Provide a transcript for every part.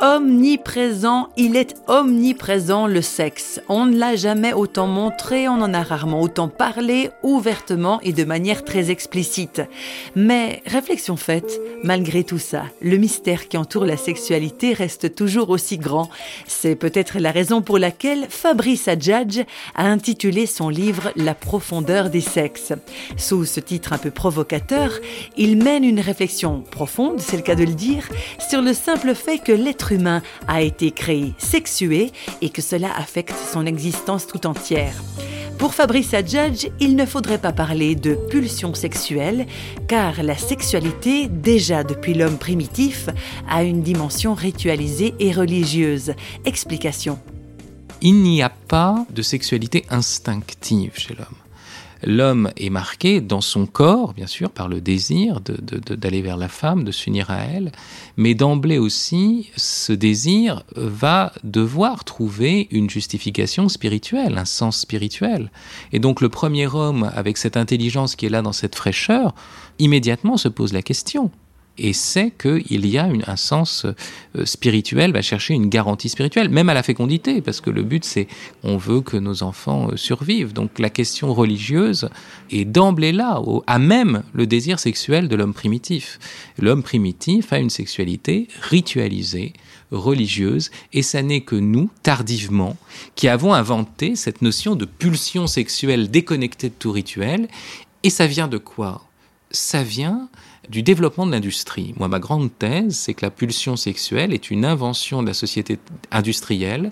omniprésent, il est omniprésent le sexe. On ne l'a jamais autant montré, on en a rarement autant parlé, ouvertement et de manière très explicite. Mais réflexion faite, malgré tout ça, le mystère qui entoure la sexualité reste toujours aussi grand. C'est peut-être la raison pour laquelle Fabrice Adjadj a intitulé son livre La profondeur des sexes. Sous ce titre un peu provocateur, il mène une réflexion profonde, c'est le cas de le dire, sur le simple fait que l'être humain a été créé sexué et que cela affecte son existence tout entière. Pour Fabrice Adjadj, il ne faudrait pas parler de pulsion sexuelle, car la sexualité, déjà depuis l'homme primitif, a une dimension ritualisée et religieuse. Explication. Il n'y a pas de sexualité instinctive chez l'homme l'homme est marqué dans son corps, bien sûr, par le désir d'aller vers la femme, de s'unir à elle, mais d'emblée aussi, ce désir va devoir trouver une justification spirituelle, un sens spirituel. Et donc le premier homme, avec cette intelligence qui est là dans cette fraîcheur, immédiatement se pose la question et sait qu'il y a un sens euh, spirituel, va chercher une garantie spirituelle, même à la fécondité, parce que le but c'est on veut que nos enfants euh, survivent. Donc la question religieuse est d'emblée là, à même le désir sexuel de l'homme primitif. L'homme primitif a une sexualité ritualisée, religieuse, et ça n'est que nous, tardivement, qui avons inventé cette notion de pulsion sexuelle déconnectée de tout rituel. Et ça vient de quoi? Ça vient du développement de l'industrie. Moi, ma grande thèse, c'est que la pulsion sexuelle est une invention de la société industrielle,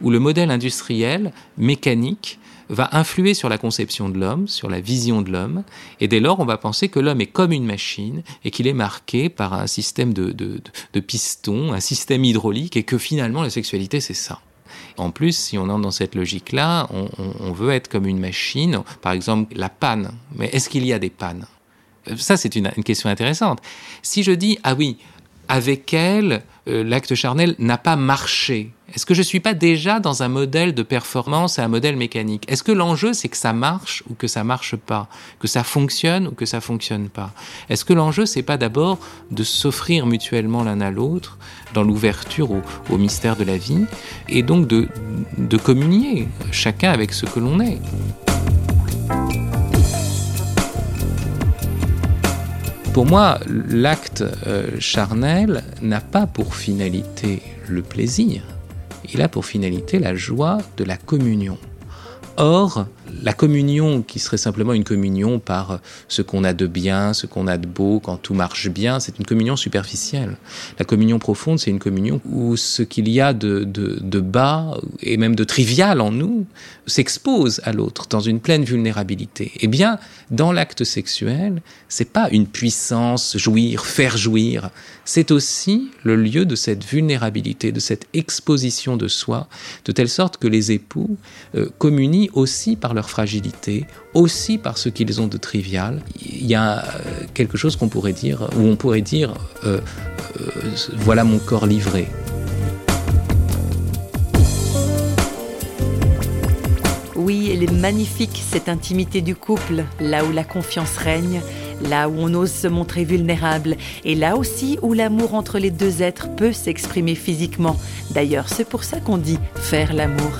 où le modèle industriel mécanique va influer sur la conception de l'homme, sur la vision de l'homme, et dès lors on va penser que l'homme est comme une machine et qu'il est marqué par un système de, pistons, un système hydraulique, et que finalement la sexualité c'est ça. En plus, si on entre dans cette logique-là, on veut être comme une machine, par exemple la panne. Mais est-ce qu'il y a des pannes? Ça, c'est une, question intéressante. Si je dis, ah oui, avec elle, euh, l'acte charnel n'a pas marché. Est-ce que je ne suis pas déjà dans un modèle de performance et un modèle mécanique? Est-ce que l'enjeu c'est que ça marche ou que ça marche pas, que ça fonctionne ou que ça fonctionne pas? Est-ce que l'enjeu c'est pas d'abord de s'offrir mutuellement l'un à l'autre dans l'ouverture au, mystère de la vie et donc de communier chacun avec ce que l'on est? Pour moi, l'acte euh, charnel n'a pas pour finalité le plaisir, il a pour finalité la joie de la communion. Or, la communion qui serait simplement une communion par ce qu'on a de bien, ce qu'on a de beau, quand tout marche bien, c'est une communion superficielle. La communion profonde, c'est une communion où ce qu'il y a de, de, bas et même de trivial en nous s'expose à l'autre dans une pleine vulnérabilité. Eh bien, dans l'acte sexuel, c'est pas une puissance, jouir, faire jouir. C'est aussi le lieu de cette vulnérabilité, de cette exposition de soi, de telle sorte que les époux euh, communient aussi par leur fragilité, aussi par ce qu'ils ont de trivial. Il y a euh, quelque chose qu'on pourrait dire, où on pourrait dire, euh, euh, voilà mon corps livré. Oui, elle est magnifique, cette intimité du couple, là où la confiance règne, là où on ose se montrer vulnérable, et là aussi où l'amour entre les deux êtres peut s'exprimer physiquement. D'ailleurs, c'est pour ça qu'on dit faire l'amour.